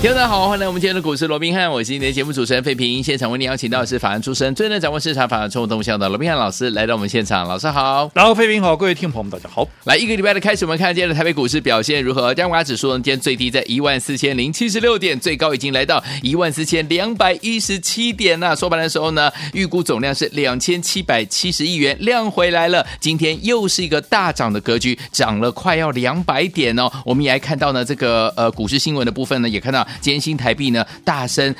听众大家好，欢迎来到我们今天的股市罗宾汉，我是今天的节目主持人费平。现场为您邀请到的是法案出身、最能掌握市场法案冲动向的罗宾汉老师来到我们现场，老师好。然后费平好，各位听众朋友们大家好。来一个礼拜的开始，我们看今天的台北股市表现如何？加权指数呢，今天最低在一万四千零七十六点，最高已经来到一万四千两百一十七点呐。收盘的时候呢，预估总量是两千七百七十亿元，量回来了。今天又是一个大涨的格局，涨了快要两百点哦。我们也来看到呢，这个呃股市新闻的部分呢，也看到今天新台币。呢，大升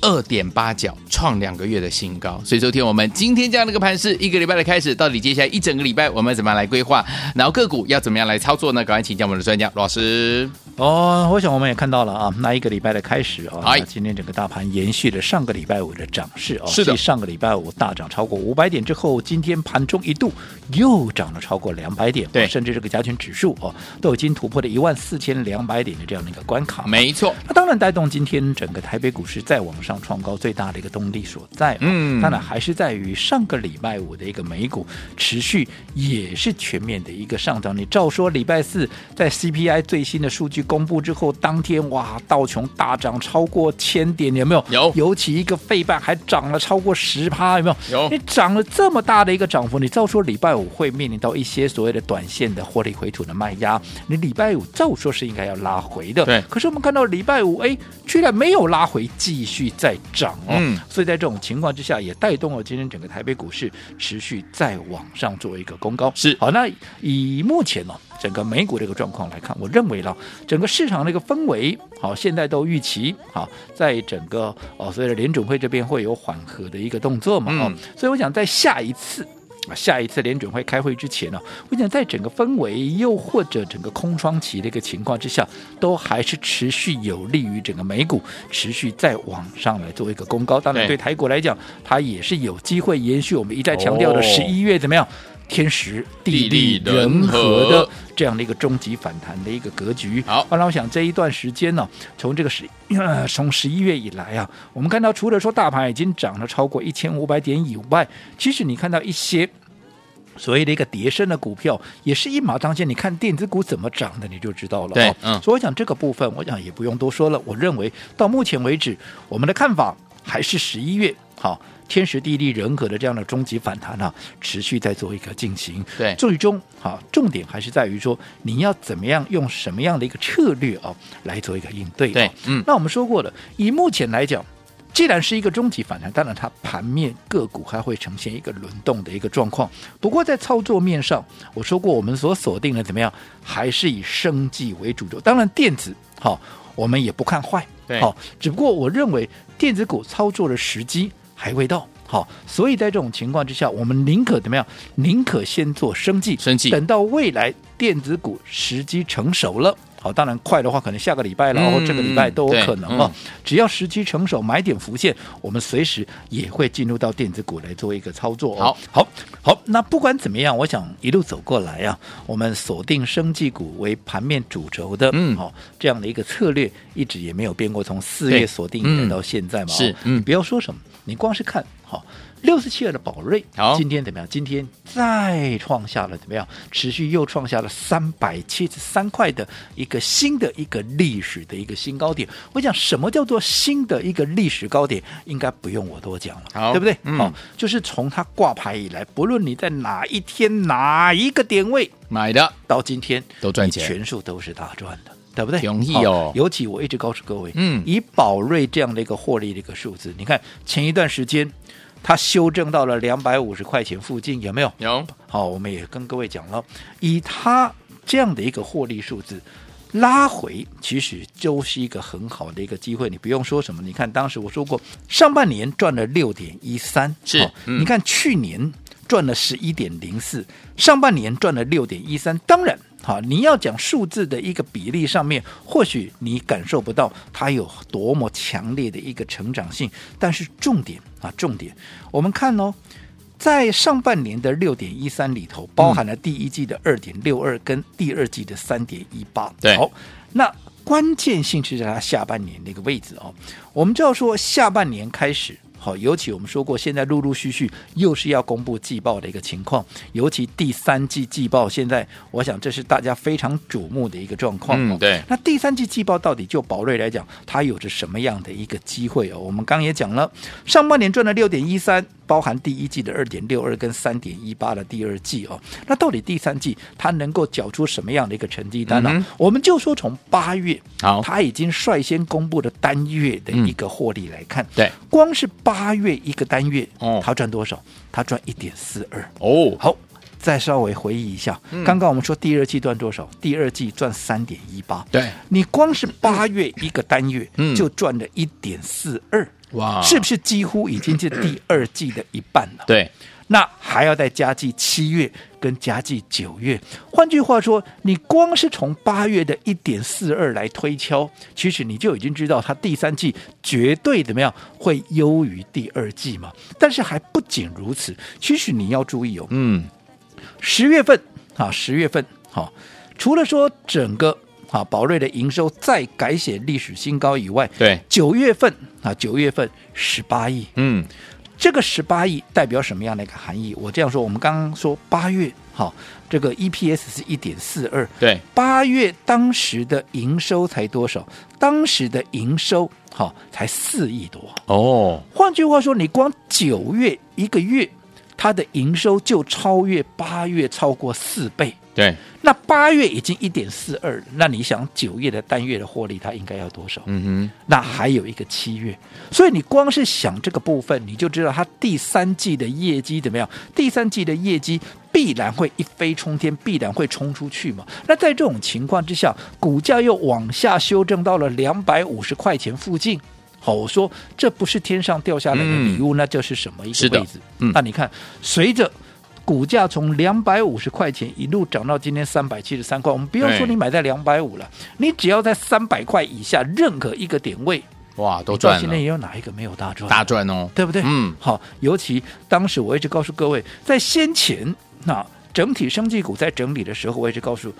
二点八角，创两个月的新高。所以，昨天我们今天这样的一个盘势，一个礼拜的开始，到底接下来一整个礼拜我们怎么样来规划？然后个股要怎么样来操作呢？赶快请教我们的专家罗老师。哦，我想我们也看到了啊，那一个礼拜的开始啊，那，今天整个大盘延续了上个礼拜五的涨势啊，是的，上个礼拜五大涨超过五百点之后，今天盘中一度又涨了超过两百点，对，甚至这个加权指数哦，都已经突破了一万四千两百点的这样的一个关卡，没错。那当然带动今天整个台北股市再往上创高最大的一个动力所在，嗯，当然还是在于上个礼拜五的一个美股持续也是全面的一个上涨。你照说礼拜四在 CPI 最新的数据公布之后，当天哇道琼大涨超过千点，有没有？有。尤其一个费半还涨了超过十趴，有没有？有。你涨了这么大的一个涨幅，你照说礼拜五会面临到一些所谓的短线的获利回吐的卖压，你礼拜五照说是应该要拉回的。对。可是我们看到礼拜五，哎，居然没有拉回，继续在涨哦。嗯，所以在这种情况之下，也带动了今天整个台北股市持续再往上做一个攻高。是，好，那以目前呢、哦、整个美股这个状况来看，我认为呢，整个市场的一个氛围，好，现在都预期好，在整个哦，所以的联准会这边会有缓和的一个动作嘛，哦、嗯，所以我想在下一次。啊，下一次联准会开会之前呢，我想在整个氛围又或者整个空窗期的一个情况之下，都还是持续有利于整个美股持续再往上来做一个攻高。当然，对台股来讲，它也是有机会延续我们一再强调的十一月怎么样？天时地利人和的这样的一个终极反弹的一个格局。好，那我想这一段时间呢，从这个十呃从十一月以来啊，我们看到除了说大盘已经涨了超过一千五百点以外，其实你看到一些所谓的一个叠升的股票，也是一马当先。你看电子股怎么涨的，你就知道了。对，嗯，所以我想这个部分，我想也不用多说了。我认为到目前为止，我们的看法还是十一月好。天时地利人和的这样的终极反弹啊，持续在做一个进行。对，最终好，重点还是在于说，你要怎么样用什么样的一个策略啊，来做一个应对。对，嗯，那我们说过了，以目前来讲，既然是一个终极反弹，当然它盘面个股还会呈现一个轮动的一个状况。不过在操作面上，我说过，我们所锁定的怎么样，还是以生计为主轴。当然，电子好、啊，我们也不看坏。对，好、啊，只不过我认为电子股操作的时机。还未到，好，所以在这种情况之下，我们宁可怎么样？宁可先做生计，生计，等到未来电子股时机成熟了，好，当然快的话，可能下个礼拜了，然后、嗯、这个礼拜都有可能啊。嗯、只要时机成熟，买点浮现，我们随时也会进入到电子股来做一个操作、哦。好，好，好，那不管怎么样，我想一路走过来啊，我们锁定生技股为盘面主轴的，嗯，好，这样的一个策略一直也没有变过，从四月锁定到现在嘛，是，不要说什么。你光是看好六四七二的宝瑞，好，今天怎么样？今天再创下了怎么样？持续又创下了三百七十三块的一个新的一个历史的一个新高点。我讲什么叫做新的一个历史高点？应该不用我多讲了，好，对不对？嗯，好，就是从它挂牌以来，不论你在哪一天哪一个点位买的，到今天都赚钱，全数都是大赚的。对不对？容易哦。尤其我一直告诉各位，嗯，以宝瑞这样的一个获利的一个数字，你看前一段时间它修正到了两百五十块钱附近，有没有？有。好，我们也跟各位讲了，以它这样的一个获利数字拉回，其实就是一个很好的一个机会。你不用说什么，你看当时我说过，上半年赚了六点一三，是。嗯，你看去年赚了十一点零四，上半年赚了六点一三，当然。好，你要讲数字的一个比例上面，或许你感受不到它有多么强烈的一个成长性，但是重点啊，重点，我们看哦，在上半年的六点一三里头，包含了第一季的二点六二跟第二季的三点一八。对，好，那关键性是在它下半年那个位置哦。我们就要说下半年开始。好，尤其我们说过，现在陆陆续续又是要公布季报的一个情况，尤其第三季季报，现在我想这是大家非常瞩目的一个状况。嗯，对。那第三季季报到底就宝瑞来讲，它有着什么样的一个机会哦？我们刚也讲了，上半年赚了六点一三。包含第一季的二点六二跟三点一八的第二季哦，那到底第三季它能够缴出什么样的一个成绩单呢？嗯、我们就说从八月，好，它已经率先公布的单月的一个获利来看，对、嗯，光是八月一个单月，哦，他赚多少？他赚一点四二哦。好，再稍微回忆一下，嗯、刚刚我们说第二季赚多少？第二季赚三点一八，对，你光是八月一个单月，嗯，就赚了一点四二。哇，是不是几乎已经是第二季的一半了？对，那还要再加计七月跟加计九月。换句话说，你光是从八月的一点四二来推敲，其实你就已经知道它第三季绝对怎么样会优于第二季嘛。但是还不仅如此，其实你要注意哦，嗯，十月份啊，十月份好，除了说整个。啊，宝瑞的营收再改写历史新高以外，对，九月份啊，九月份十八亿，嗯，这个十八亿代表什么样的一个含义？我这样说，我们刚刚说八月，好，这个 EPS 是一点四二，对，八月当时的营收才多少？当时的营收好才四亿多哦。换句话说，你光九月一个月，它的营收就超越八月超过四倍。对，那八月已经一点四二，那你想九月的单月的获利，它应该要多少？嗯哼，那还有一个七月，所以你光是想这个部分，你就知道它第三季的业绩怎么样？第三季的业绩必然会一飞冲天，必然会冲出去嘛。那在这种情况之下，股价又往下修正到了两百五十块钱附近。好，我说这不是天上掉下来的礼物，嗯、那这是什么一个位置？嗯，那你看，随着。股价从两百五十块钱一路涨到今天三百七十三块，我们不要说你买在两百五了，你只要在三百块以下任何一个点位，哇，都赚了。今天也有哪一个没有大赚？大赚哦，对不对？嗯，好，尤其当时我一直告诉各位，在先前那整体生技股在整理的时候，我一直告诉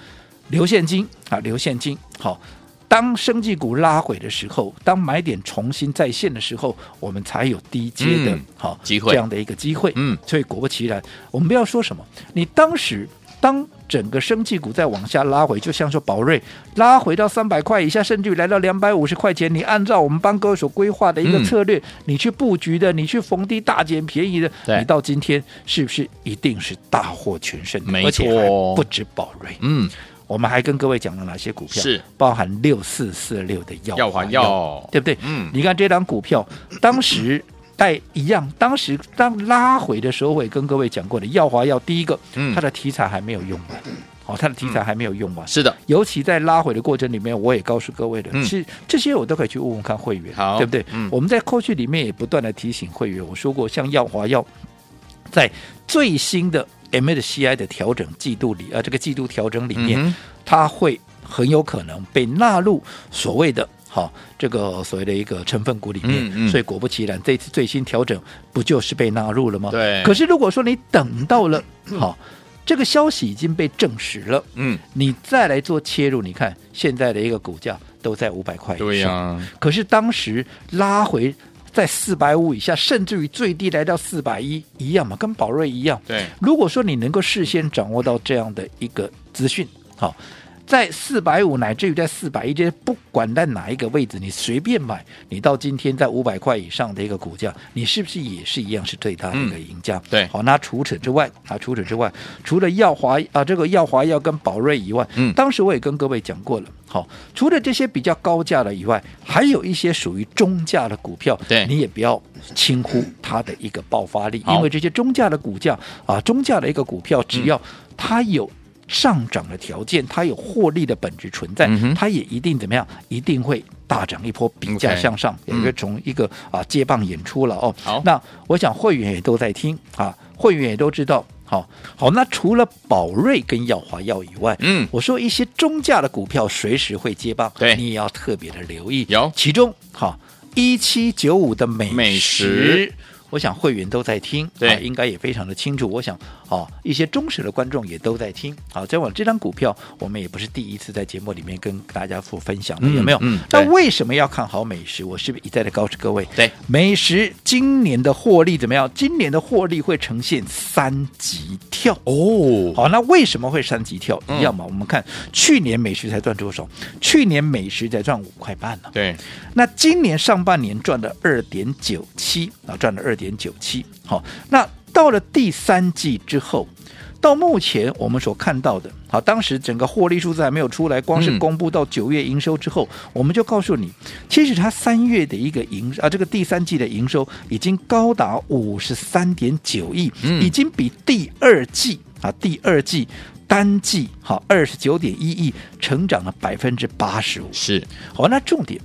留现金啊，留现金，好。当生技股拉回的时候，当买点重新再现的时候，我们才有低阶的好机会，这样的一个机会。嗯，所以果不其然，我们不要说什么，你当时当整个生技股再往下拉回，就像说宝瑞拉回到三百块以下，甚至于来到两百五十块钱，你按照我们帮各位所规划的一个策略，嗯、你去布局的，你去逢低大捡便宜的，你到今天是不是一定是大获全胜？没错，而且还不止宝瑞，嗯。我们还跟各位讲了哪些股票？是包含六四四六的药华药，对不对？嗯，你看这档股票，当时带一样，当时当拉回的时候，我也跟各位讲过的，药华药第一个，嗯，它的题材还没有用完，好、哦，它的题材还没有用完，是的。尤其在拉回的过程里面，我也告诉各位的，是、嗯、这些我都可以去问问看会员，好，对不对？嗯，我们在过去里面也不断的提醒会员，我说过，像耀华药，在最新的。MSCI 的调整季度里呃，这个季度调整里面，嗯、它会很有可能被纳入所谓的哈、哦、这个所谓的一个成分股里面。嗯嗯、所以果不其然，这次最新调整不就是被纳入了吗？对。可是如果说你等到了好、哦、这个消息已经被证实了，嗯，你再来做切入，你看现在的一个股价都在五百块以上。对呀、啊。可是当时拉回。在四百五以下，甚至于最低来到四百一，一样嘛，跟宝瑞一样。对，如果说你能够事先掌握到这样的一个资讯，好。在四百五乃至于在四百一，这不管在哪一个位置，你随便买，你到今天在五百块以上的一个股价，你是不是也是一样是最大的一个赢家？嗯、对，好，那除此之外啊，除此之外，除了耀华啊，这个耀华药跟宝瑞以外，嗯，当时我也跟各位讲过了，好，除了这些比较高价的以外，还有一些属于中价的股票，对，你也不要轻忽它的一个爆发力，因为这些中价的股价啊，中价的一个股票，只要它有。上涨的条件，它有获利的本质存在，嗯、它也一定怎么样？一定会大涨一波，比价向上，也会从一个啊接棒演出了哦。好，那我想会员也都在听啊，会员也都知道。好，好，那除了宝瑞跟耀华药以外，嗯，我说一些中价的股票随时会接棒，对，你也要特别的留意。有其中，好，一七九五的美食。美食我想会员都在听，对啊，应该也非常的清楚。我想，哦，一些忠实的观众也都在听。好，再往这张股票，我们也不是第一次在节目里面跟大家做分享了，嗯有没有？嗯那为什么要看好美食？我是不是一再的告诉各位？对，美食今年的获利怎么样？今年的获利会呈现三级跳哦，好，那为什么会三级跳？嗯一样嘛，我们看去年美食才赚多少？去年美食才赚五块半呢。对，那今年上半年赚了二点九七啊，赚了二点九七。好，那到了第三季之后，到目前我们所看到的，好，当时整个获利数字还没有出来，光是嗯。公布到九月营收之后，我们就告诉你，其实它三月的一个营啊，这个第三季的营收已经高达五十三点九亿，嗯。已经比第二季啊第二季单季好二十九点一亿，成长了百分之八十五。是，好，那重点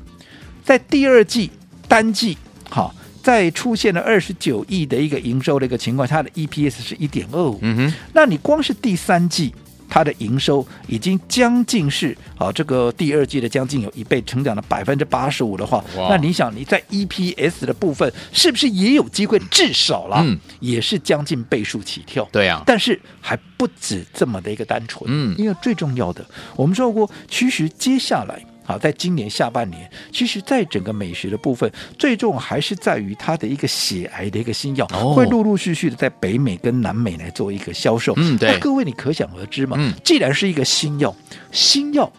在第二季单季，好，在出现了二十九亿的一个营收的一个情况，它的 EPS 是一点二五。嗯哼，那你光是第三季，它的营收已经将近是啊，这个第二季的将近有一倍，成长了百分之八十五的话哇，那你想你在 EPS 的部分是不是也有机会？至少了，嗯也是将近倍数起跳。对啊，但是还不止这么的一个单纯，嗯因为最重要的，我们说过，其实接下来。好，在今年下半年，其实，在整个美食的部分，最重还是在于它的一个血癌的一个新药，哦会陆陆续续的在北美跟南美来做一个销售。嗯对那各位你可想而知嘛，嗯既然是一个新药，新药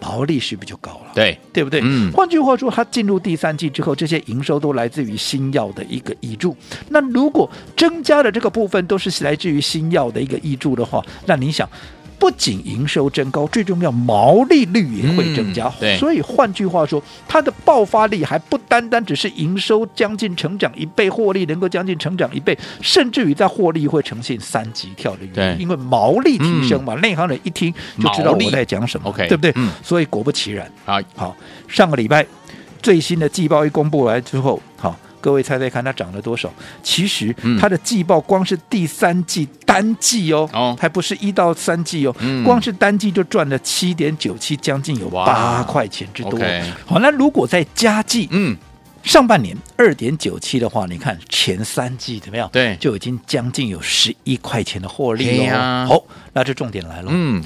毛利是不是就高了？对，对不对？嗯换句话说，它进入第三季之后，这些营收都来自于新药的一个益助。那如果增加的这个部分都是来自于新药的一个益助的话，那你想？不仅营收增高，最重要毛利率也会增加。所以换句话说，它的爆发力还不单单只是营收将近成长一倍，获利能够将近成长一倍，甚至于在获利会呈现三级跳的原因，因为毛利提升嘛。内、行人一听就知道我在讲什么对不对？嗯所以果不其然。好，好，上个礼拜最新的季报一公布来之后，好，各位猜猜看它涨了多少？其实嗯它的季报光是第三季单季哦，哦还不是一到三季哦，嗯光是单季就赚了七点九七，将近有八块钱之多。好，那如果在加季，嗯，上半年二点九七的话，你看前三季怎么样？对就已经将近有十一块钱的获利嘿了。呀好，那这重点来了。嗯，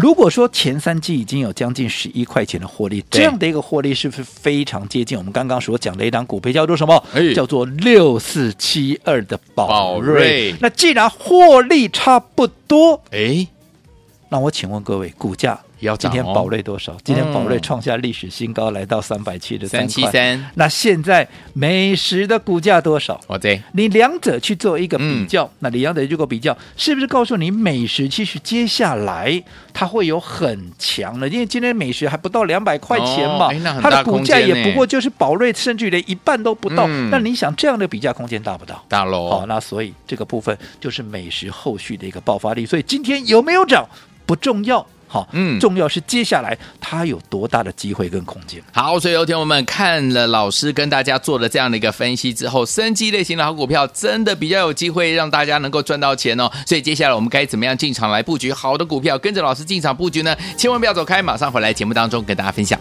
如果说前三季已经有将近十一块钱的获利，这样的一个获利是不是非常接近我们刚刚所讲的一档股票叫做什么？哎叫做六四七二的宝宝瑞瑞。那既然获利差不多，哎，那我请问各位，股价要涨哦今天宝瑞多少？今天宝瑞创下历史新高，来到三百七十三块。373那现在美食的股价多少？我这你两者去做一个比较，嗯那你两者去做比较，是不是告诉你美食其实接下来它会有很强的？因为今天美食还不到两百块钱嘛，它的股价也不过就是宝瑞甚至连一半都不到。嗯那你想这样的比价空间大不大？大好、那所以这个部分就是美食后续的一个爆发力。所以今天有没有涨不重要，好、嗯重要是接下来它有多大的机会跟空间。好，所以有天我们看了老师跟大家做了这样的一个分析之后，生机类型的好股票真的比较有机会让大家能够赚到钱哦。所以接下来我们该怎么样进场来布局好的股票，跟着老师进场布局呢？千万不要走开，马上回来节目当中跟大家分享。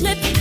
slip.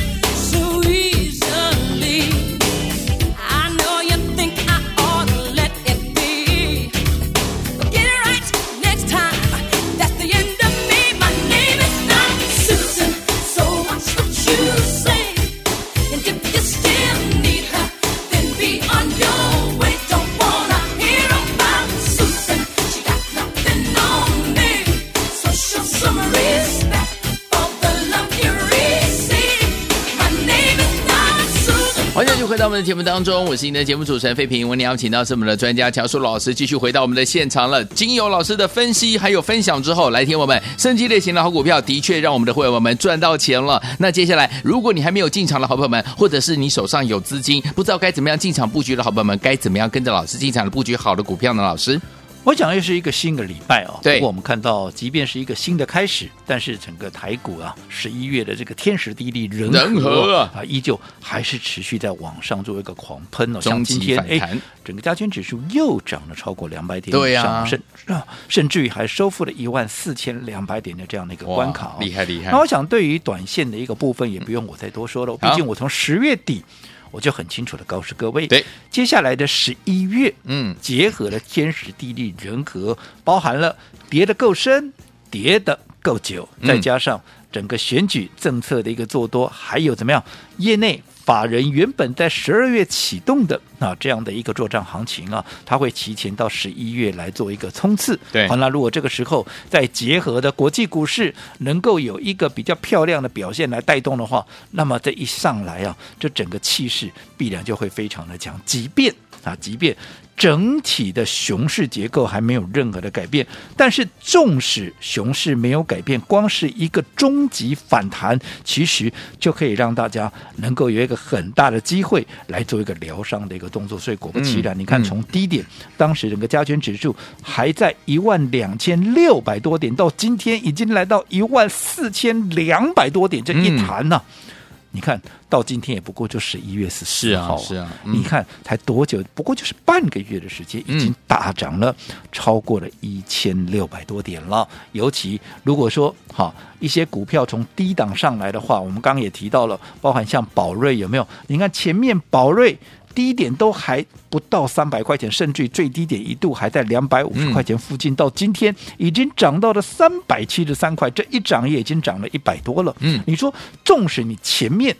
节目当中，我是您的节目主持人费平。我们邀请到是我们的专家乔叔老师，继续回到我们的现场了。经由老师的分析还有分享之后，来听我们升级类型的好股票，的确让我们的会员们赚到钱了。那接下来，如果你还没有进场的好朋友们，或者是你手上有资金，不知道该怎么样进场布局的好朋友们，该怎么样跟着老师进场的布局好的股票呢？老师？我讲又是一个新的礼拜哦，对。不过我们看到，即便是一个新的开始，但是整个台股啊，十一月的这个天时地利人和，人和啊，啊，依旧还是持续在往上做一个狂喷哦。像今天哎，整个加权指数又涨了超过两百点以上，升啊，甚啊，甚至于还收复了一万四千两百点的这样的一个关卡，厉害厉害。那我想，对于短线的一个部分，也不用我再多说了，毕竟我从十月底。我就很清楚的告诉各位，对，接下来的十一月，嗯，结合了天时地利人和，包含了跌的够深，跌的够久，再加上整个选举政策的一个做多，嗯、还有怎么样，业内。法人原本在十二月启动的啊，这样的一个作战行情啊，它会提前到十一月来做一个冲刺。对，好，那如果这个时候再结合的国际股市能够有一个比较漂亮的表现来带动的话，那么这一上来啊，这整个气势必然就会非常的强。即便啊，即便。整体的熊市结构还没有任何的改变，但是纵使熊市没有改变，光是一个终极反弹，其实就可以让大家能够有一个很大的机会来做一个疗伤的一个动作。所以果不其然，嗯、你看从低点，嗯、当时整个加权指数还在一万两千六百多点，到今天已经来到一万四千两百多点，这一弹呢、啊。嗯你看到今天也不过就十一月十四号，是啊，是啊，嗯、你看才多久？不过就是半个月的时间，已经大涨了超过了一千六百多点了。嗯、尤其如果说哈一些股票从低档上来的话，我们刚刚也提到了，包含像宝瑞有没有？你看前面宝瑞。低点都还不到三百块钱，甚至于最低点一度还在两百五十块钱附近，嗯、到今天已经涨到了三百七十三块，这一涨也已经涨了一百多了。嗯，你说，纵使你前面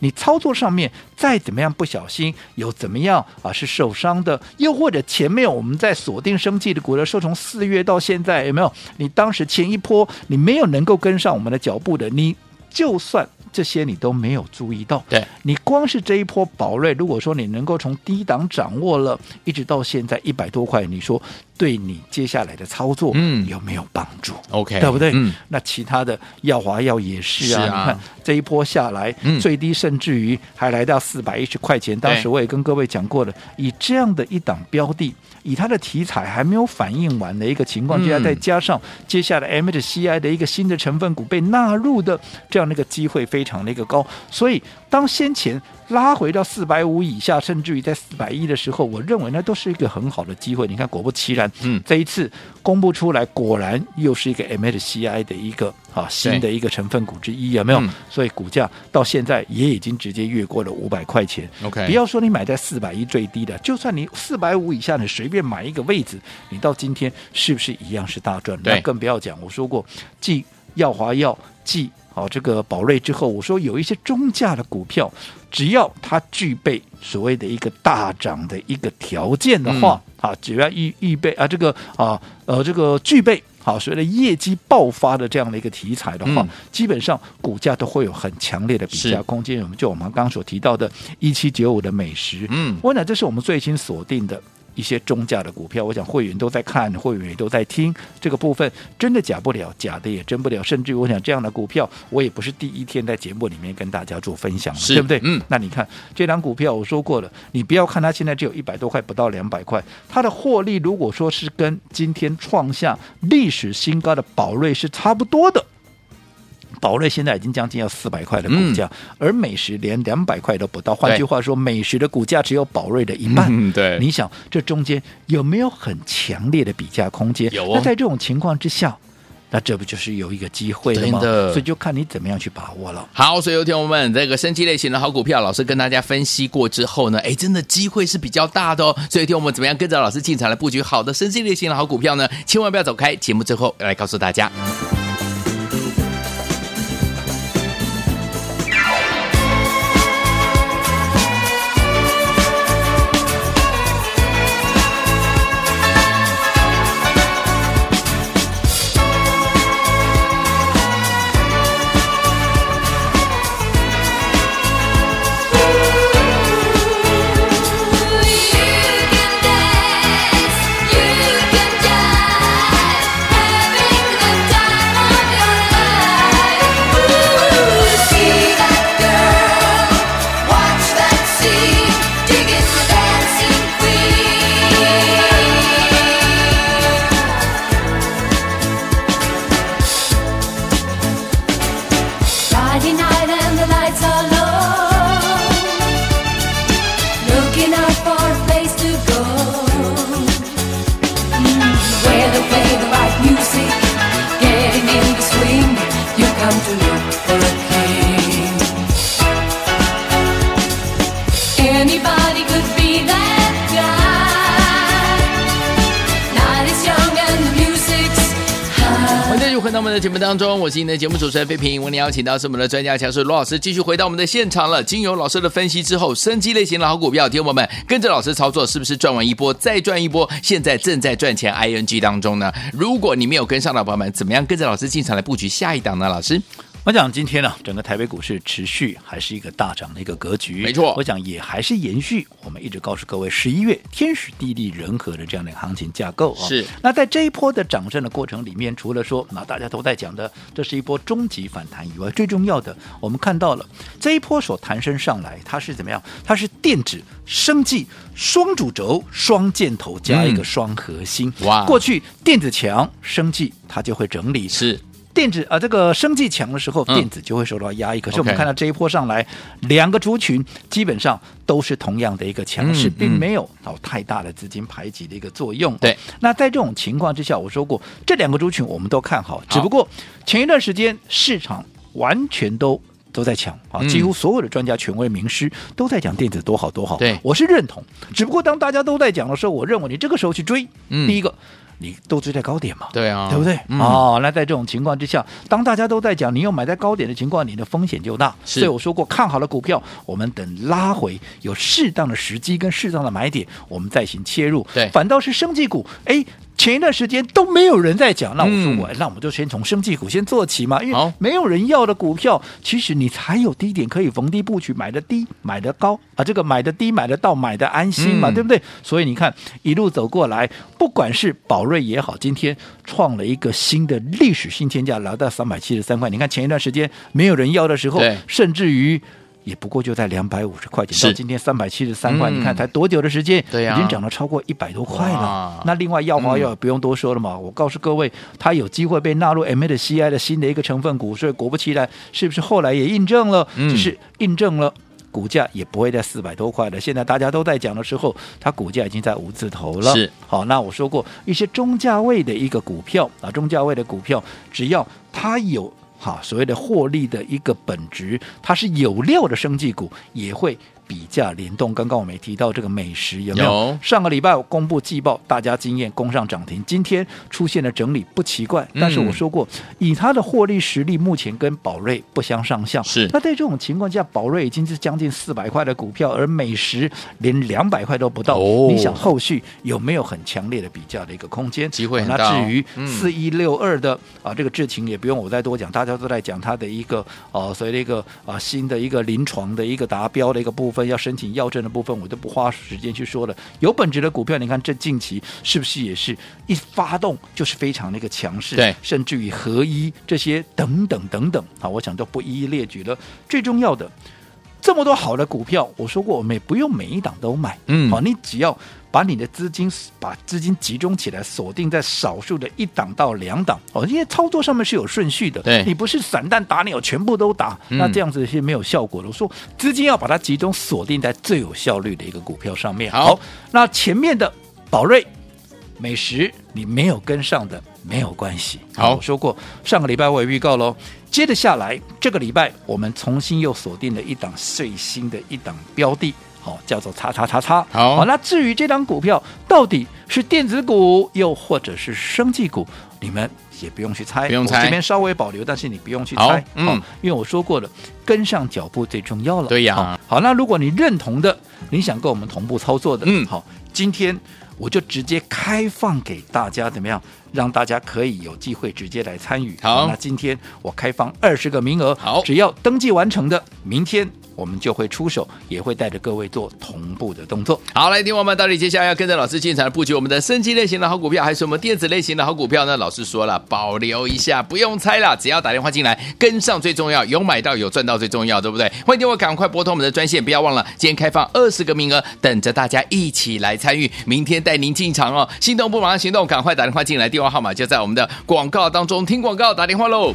你操作上面再怎么样不小心，有怎么样啊是受伤的，又或者前面我们在锁定生计的股的时候，从四月到现在有没有？你当时前一波你没有能够跟上我们的脚步的，你就算。这些你都没有注意到，对，你光是这一波宝瑞，如果说你能够从低档掌握了，一直到现在一百多块，你说对你接下来的操作，嗯，有没有帮助？OK，对不对？嗯，那其他的耀华药也是啊，你看这一波下来，嗯，最低甚至于还来到四百一十块钱，当时我也跟各位讲过了，以这样的一档标的。以它的题材还没有反应完的一个情况之下，再加上接下来 MSCI 的一个新的成分股被纳入的这样的一个机会非常的一个高，所以当先前拉回到四百五以下，甚至于在四百一的时候，我认为那都是一个很好的机会。你看，果不其然，嗯，这一次公布出来，果然又是一个 MSCI 的一个。啊，新的一个成分股之一有没有？嗯、所以股价到现在也已经直接越过了五百块钱。OK，不要说你买在四百一最低的，就算你四百五以下，你随便买一个位置，你到今天是不是一样是大赚？那更不要讲，我说过，继耀华药、继好这个宝瑞之后，我说有一些中价的股票，只要它具备所谓的一个大涨的一个条件的话，嗯、啊，只要预预备啊，这个啊呃这个具备。好，所谓的业绩爆发的这样的一个题材的话，嗯、基本上股价都会有很强烈的比价空间。我们就我们刚刚所提到的一七九五的美食，嗯，我想这是我们最新锁定的。一些中价的股票，我想会员都在看，会员也都在听这个部分，真的假不了，假的也真不了。甚至于我想这样的股票，我也不是第一天在节目里面跟大家做分享，对不对？嗯，那你看这张股票，我说过了，你不要看它现在只有一百多块，不到两百块，它的获利如果说是跟今天创下历史新高的宝瑞是差不多的。宝瑞现在已经将近要四百块的股价，嗯、而美食连两百块都不到。换句话说，美食的股价只有宝瑞的一半。嗯、对，你想这中间有没有很强烈的比价空间？有、哦。那在这种情况之下，那这不就是有一个机会了吗？的所以就看你怎么样去把握了。好，所以有听我们这个升级类型的好股票，老师跟大家分析过之后呢，哎，真的机会是比较大的哦。所以听我们怎么样跟着老师进场来布局好的升级类型的好股票呢？千万不要走开，节目最后来告诉大家。在回到我们的节目当中，我是您的节目主持人飞平。我们邀请到是我们的专家强势罗老师，继续回到我们的现场了。经由老师的分析之后，生机类型的好股票，听友们跟着老师操作，是不是赚完一波再赚一波？现在正在赚钱 ING 当中呢。如果你没有跟上的朋友们，怎么样跟着老师进场来布局下一档呢？老师，我想今天呢、整个台北股市持续还是一个大涨的一个格局，没错我想也还是延续我们一直告诉各位，十一月天时地利人和的这样的一个行情架构啊。是那在这一波的涨升的过程里面，除了说那大家都在讲的这是一波终极反弹以外，最重要的我们看到了这一波所弹升上来，它是怎么样？它是电子、生技双主轴、双箭头加一个双核心。嗯哇过去电子强，生技它就会整理。是电子啊、呃，这个生技强的时候，嗯电子就会受到压抑。可是我们看到这一波上来，两个族群基本上都是同样的一个强势，嗯并没有到太大的资金排挤的一个作用。对，那在这种情况之下，我说过这两个族群我们都看好，只不过前一段时间市场完全都。都在抢啊！嗯几乎所有的专家、权威、名师都在讲电子多好多好。对我是认同。只不过当大家都在讲的时候，我认为你这个时候去追，嗯第一个你都追在高点嘛。对啊，对不对？嗯哦，那在这种情况之下，当大家都在讲你又买在高点的情况，你的风险就大。所以我说过，看好的股票，我们等拉回有适当的时机跟适当的买点，我们再行切入。对反倒是升级股，哎。前一段时间都没有人在讲，那我说我，嗯那我们就先从生技股先做起嘛，因为没有人要的股票，其实你才有低点可以逢低布局，买的低，买的高啊，这个买的低，买得到，买的安心嘛，嗯对不对？所以你看一路走过来，不管是宝瑞也好，今天创了一个新的历史新天价，来到三百七十三块。你看前一段时间没有人要的时候，甚至于。也不过就在两百五十块钱，到今天三百七十三块，嗯你看才多久的时间？已经涨了超过一百多块了。那另外药华药不用多说了嘛，嗯我告诉各位，它有机会被纳入 M A 的 C I 的新的一个成分股，所以果不其然，是不是后来也印证了？嗯就是印证了。股价也不会在四百多块的，现在大家都在讲的时候，它股价已经在五字头了。是好，那我说过一些中价位的一个股票啊，中价位的股票，只要它有。好，所谓的获利的一个本质，它是有料的生技股，也会比价联动。刚刚我们也提到这个美食有没有？有上个礼拜我公布季报，大家惊艳攻上涨停，今天出现了整理，不奇怪。但是我说过，以它的获利实力，目前跟宝瑞不相上下。是那在这种情况下，宝瑞已经是将近四百块的股票，而美食连两百块都不到。哦你想后续有没有很强烈的比价的一个空间？机会很大哦那至于嗯四一六二的啊，这个智勤也不用我再多讲，大家都在讲它的一个呃，所谓的一个啊新的一个临床的一个达标的一个部分，要申请要证的部分，我都不花时间去说了。有本质的股票，你看这近期是不是也是一发动就是非常的一个强势？对甚至于合一这些等等等等啊，我想都不一一列举了。最重要的。这么多好的股票，我说过，我们也不用每一档都买，嗯好，你只要把你的资金把资金集中起来，锁定在少数的一档到两档，哦，因为操作上面是有顺序的，对你不是散弹打鸟全部都打，嗯那这样子是没有效果的。我说资金要把它集中锁定在最有效率的一个股票上面。好那前面的宝瑞、美食你没有跟上的没有关系。好我说过上个礼拜我也预告喽。接着下来，这个礼拜我们重新又锁定了一档最新的一档标的，好、叫做叉叉叉叉。好那至于这张股票到底是电子股，又或者是生技股，你们也不用去猜，不用猜我这边稍微保留，但是你不用去猜，嗯好因为我说过了，跟上脚步最重要了。对呀好好，那如果你认同的，你想跟我们同步操作的，嗯好，今天我就直接开放给大家，怎么样？让大家可以有机会直接来参与。好那今天我开放二十个名额，好只要登记完成的，明天我们就会出手，也会带着各位做同步的动作。好，来听我们到底接下来要跟着老师进场布局我们的升级类型的好股票，还是我们电子类型的好股票呢？老师说了，保留一下，不用猜了，只要打电话进来跟上最重要，有买到有赚到最重要，对不对？欢迎电话赶快拨通我们的专线，不要忘了，今天开放二十个名额，等着大家一起来参与，明天带您进场哦。心动不马上行动，赶快打电话进来，电话号码就在我们的广告当中，听广告打电话喽。